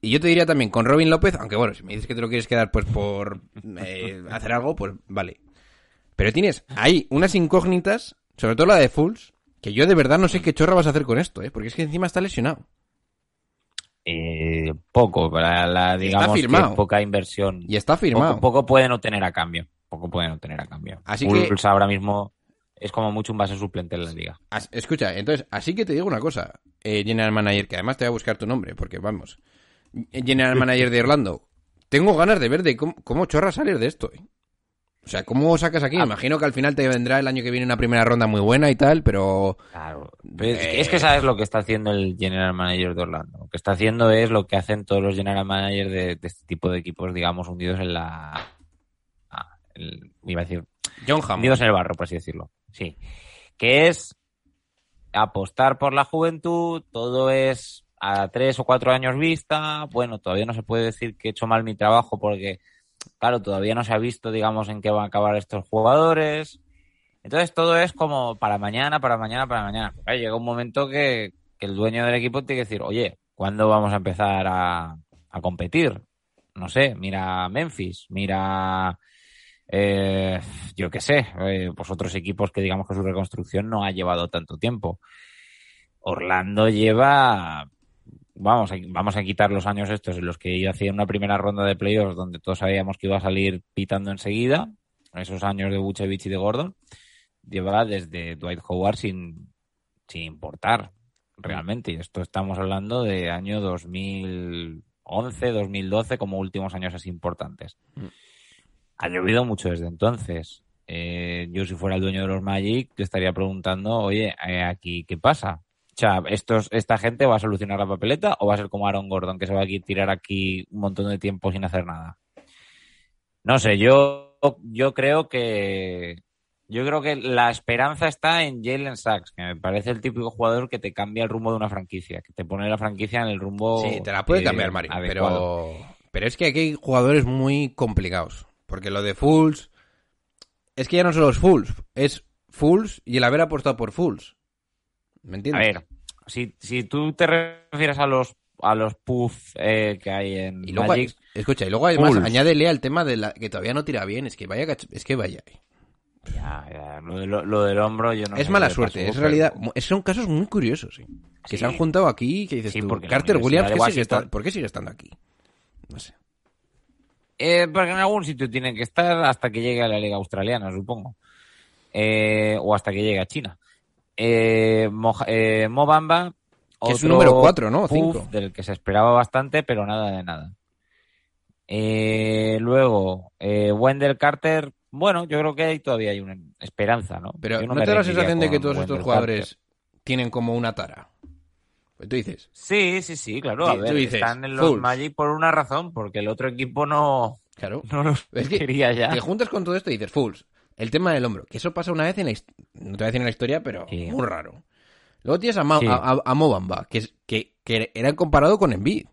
Y yo te diría también con Robin López, aunque bueno, si me dices que te lo quieres quedar pues por eh, hacer algo, pues vale. Pero tienes ahí unas incógnitas, sobre todo la de Fultz, que yo de verdad no sé qué chorra vas a hacer con esto, ¿eh? porque es que encima está lesionado. Eh, poco, para la, digamos, que firmado. poca inversión. Y está firmado. Poco, poco pueden obtener a cambio. Poco pueden obtener a cambio. Así que- Bulls ahora mismo es como mucho un base suplente en la liga. As- escucha, entonces, así que te digo una cosa, eh, General Manager, que además te voy a buscar tu nombre, porque vamos. eh, General Manager de Orlando, tengo ganas de ver de cómo, cómo chorra salir de esto. ¿eh? O sea, ¿cómo sacas aquí? Ah. Imagino que al final te vendrá el año que viene una primera ronda muy buena y tal, pero Claro. Pero es, que, es Eh. que sabes lo que está haciendo el general manager de Orlando. Lo que está haciendo es lo que hacen todos los general managers de, de este tipo de equipos, digamos, hundidos en la. ah, el- iba a decir. John Hammond. Hundidos en el barro, por así decirlo. Sí. Que es apostar por la juventud, todo es a tres o cuatro años vista. Bueno, todavía no se puede decir que he hecho mal mi trabajo porque, claro, todavía no se ha visto, digamos, en qué van a acabar estos jugadores. Entonces todo es como para mañana, para mañana, para mañana. Llega un momento que, que el dueño del equipo tiene que decir, oye, ¿cuándo vamos a empezar a, a competir? No sé, mira Memphis, mira, eh, yo qué sé, eh, pues otros equipos que digamos que su reconstrucción no ha llevado tanto tiempo. Orlando lleva, vamos a, vamos a quitar los años estos en los que hacía una primera ronda de playoffs donde todos sabíamos que iba a salir pitando enseguida, esos años de Vucevic y de Gordon, lleva desde Dwight Howard sin, sin importar realmente. Y esto estamos hablando de año 2011, 2012 como últimos años así importantes. Ha llovido mucho desde entonces. Eh, yo si fuera el dueño de los Magic te estaría preguntando, oye, eh, aquí qué pasa. O sea, estos, ¿esta gente va a solucionar la papeleta o va a ser como Aaron Gordon que se va a tirar aquí un montón de tiempo sin hacer nada? No sé, yo, yo creo que yo creo que la esperanza está en Jalen Sachs, que me parece el típico jugador que te cambia el rumbo de una franquicia, que te pone la franquicia en el rumbo. Sí, te la puede eh, cambiar, Mari, pero... Pero es que aquí hay jugadores muy complicados. Porque lo de Fools... Es que ya no solo es Fools, es Fools y el haber apostado por Fools. ¿Me A entiendes? ver, si, si tú te refieres a los a los puff eh, que hay en Y luego, Magic, escucha, y luego además Fools. añádele al tema de la, que todavía no tira bien. Es que vaya, es que vaya. ya, ya, lo, de- lo- lo del hombro yo no es mala suerte, es realidad. Son casos muy curiosos, sí. Que Sí. se han juntado aquí, que dices Sí, tú, Carter Williams, ¿qué sigue ¿por qué sigue estando aquí? No sé. Eh, porque en algún sitio tienen que estar hasta que llegue a la liga australiana, supongo. Eh, o hasta que llegue a China. Eh, Moja- eh, Mobamba. Que es otro número cuatro, ¿no? Puff. Del que se esperaba bastante, pero nada de nada. Eh, luego, eh, Wendell Carter. Bueno, yo creo que ahí todavía hay una esperanza, ¿no? Pero Yo ¿no, me te da la sensación de que todos estos jugadores Carter. tienen como una tara? Pues tú dices, Sí, sí, sí, claro. A ver, dices, están en los. Magic por una razón, porque el otro equipo no, claro. no los Es que quería ya. Te juntas con todo esto y dices, Fools, el tema del hombro, que eso pasa una vez en la hist- no te voy a decir en la historia, pero Sí. muy raro. Luego tienes a, Ma- Sí. a, a- a Mobamba, que, que, que era comparado con Embiid.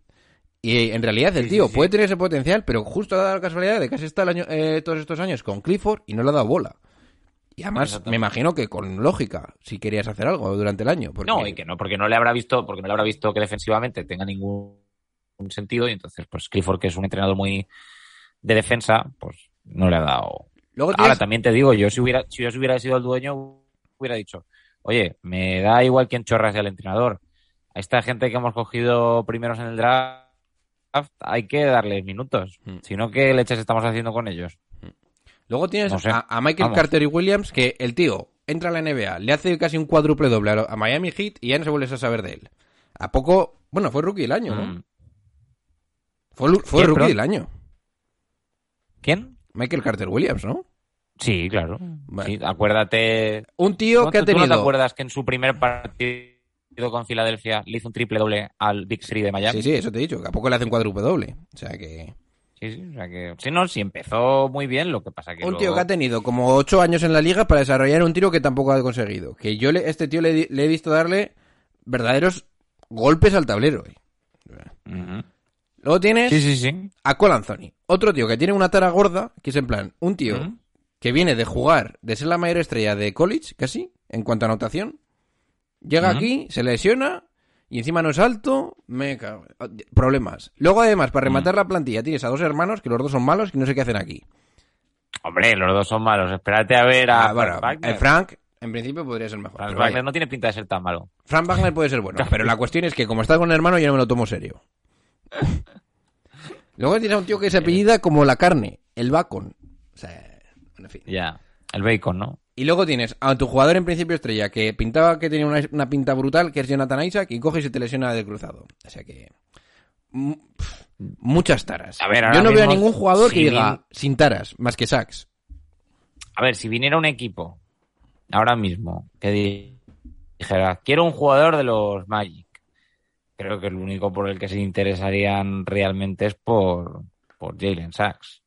Y en realidad el Sí, tío puede tener ese potencial, pero justo ha dado la casualidad de que casi está el año, eh, todos estos años con Clifford y no le ha dado bola. Y además, me imagino que con lógica, si querías hacer algo durante el año. Porque... No, y que no, porque no le habrá visto, porque no le habrá visto que defensivamente tenga ningún sentido, y entonces, pues Clifford, que es un entrenador muy de defensa, pues no le ha dado. Luego Ahora tienes- también te digo, yo si hubiera, si yo hubiera sido el dueño, hubiera dicho, oye, me da igual quién chorra sea el entrenador. A esta gente que hemos cogido primeros en el draft, hay que darles minutos. Mm. Si no, ¿qué leches estamos haciendo con ellos? Luego tienes No sé. a, a Michael Vamos. Carter y Williams, que el tío entra a la NBA, le hace casi un cuádruple doble a, a Miami Heat y ya no se vuelve a saber de él. ¿A poco? Bueno, fue rookie del año, ¿no? Mm. Fue, lu- fue ¿Quién, rookie del año. ¿Quién? Michael Carter Williams, ¿no? Sí, claro. Vale. Sí, acuérdate. Un tío ¿No que ha te- ¿Tú no te tenido... acuerdas que en su primer partido con Filadelfia le hizo un triple doble al Big Three de Miami? Sí, sí, eso te he dicho, que a poco le hace un cuádruple doble. O sea que... Sí, sí, o sea que. Sí, no, sí empezó muy bien, lo que pasa que. Un luego- tío que ha tenido como ocho años en la liga para desarrollar un tiro que tampoco ha conseguido. Que yo le, este tío le, he visto darle verdaderos golpes al tablero. eh. Luego tienes Sí, sí, sí. a Cole Anthony. Otro tío que tiene una tara gorda, que es en plan, un tío que viene de jugar, de ser la mayor estrella de college, casi, en cuanto a anotación. Llega aquí, se lesiona y encima no es alto, me cago. Problemas. Luego además, para rematar la plantilla, tienes a dos hermanos que los dos son malos y no sé qué hacen aquí. Hombre, los dos son malos. Espérate a ver a Ah, bueno, Wagner. Frank, en principio podría ser mejor. Pero Wagner no tiene pinta de ser tan malo. Frank Wagner puede ser bueno, pero la cuestión es que como está con el hermano yo no me lo tomo serio. Luego tienes a un tío que se apellida como la carne, el bacon. O sea, en fin. Ya. El bacon, ¿no? Y luego tienes a tu jugador en principio estrella que pintaba que tenía una, una pinta brutal, que es Jonathan Isaac, y coge y se te lesiona del cruzado. O sea que. mm, Muchas taras. A ver, ahora Yo no veo a ningún jugador que si diga bien- sin taras, más que sacks. A ver, si viniera un equipo ahora mismo que di- dijera, quiero un jugador de los Magic, creo que el único por el que se interesarían realmente es por, por Jalen Sachs.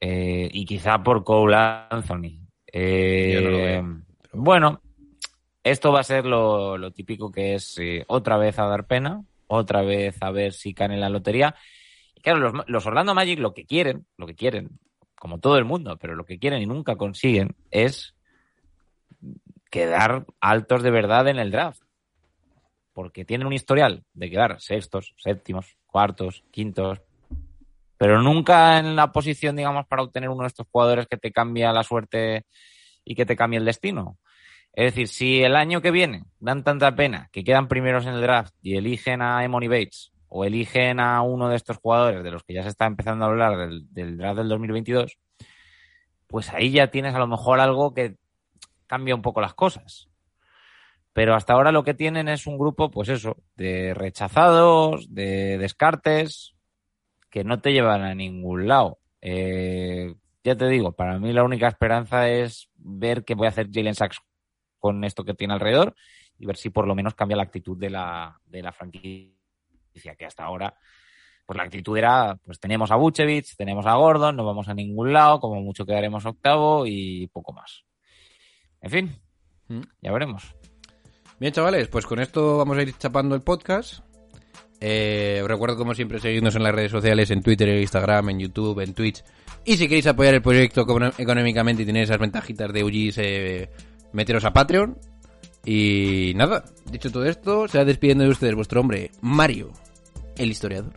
Eh, y quizá por Cole Anthony. Eh, Bueno, esto va a ser lo, lo típico que es eh, otra vez a dar pena, otra vez a ver si caen en la lotería. Y claro, los, los Orlando Magic lo que quieren, lo que quieren, como todo el mundo, pero lo que quieren y nunca consiguen es quedar altos de verdad en el draft. Porque tienen un historial de quedar sextos, séptimos, cuartos, quintos, pero nunca en la posición, digamos, para obtener uno de estos jugadores que te cambia la suerte y que te cambia el destino. Es decir, si el año que viene dan tanta pena que quedan primeros en el draft y eligen a Emony Bates o eligen a uno de estos jugadores de los que ya se está empezando a hablar del, del draft del 2022, pues ahí ya tienes a lo mejor algo que cambia un poco las cosas. Pero hasta ahora lo que tienen es un grupo, pues eso, de rechazados, de descartes, que no te llevan a ningún lado. Eh, ya te digo, para mí la única esperanza es ver qué puede hacer Jalen Sachs con esto que tiene alrededor y ver si por lo menos cambia la actitud de la, de la franquicia, que hasta ahora, pues la actitud era, pues tenemos a Vucevic, tenemos a Gordon, no vamos a ningún lado, como mucho quedaremos octavo y poco más. En fin, Mm. ya veremos. Bien, chavales, pues con esto vamos a ir chapando el podcast. Eh, os recuerdo, como siempre, seguirnos en las redes sociales, en Twitter, en Instagram, en YouTube, en Twitch. Y si queréis apoyar el proyecto económicamente y tener esas ventajitas de UGs, eh, meteros a Patreon. Y nada, dicho todo esto, se va despidiendo de ustedes vuestro hombre, Mario, el historiador.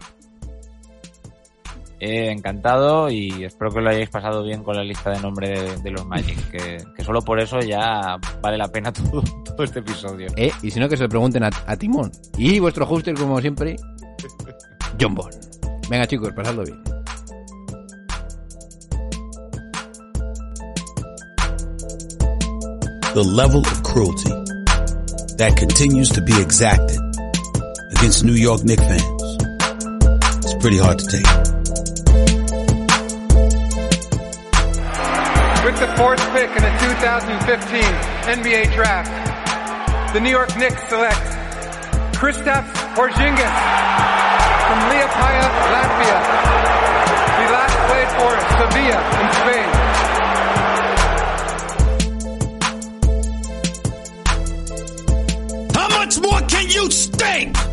Eh, encantado y espero que lo hayáis pasado bien con la lista de nombre de, los Magic, que solo por eso ya vale la pena todo, todo este episodio. Eh, y si no, que se lo pregunten a, a Timón. Y vuestro hoster, como siempre, John Bond. Venga, chicos, pasadlo bien. The level of cruelty that continues to be exacted against New York Knicks fans is pretty hard to take. With the fourth pick in the 2015 NBA Draft, the New York Knicks select Kristaps Porzingis from Liepaja, Latvia. He last played for Sevilla in Spain. How much more can you stink?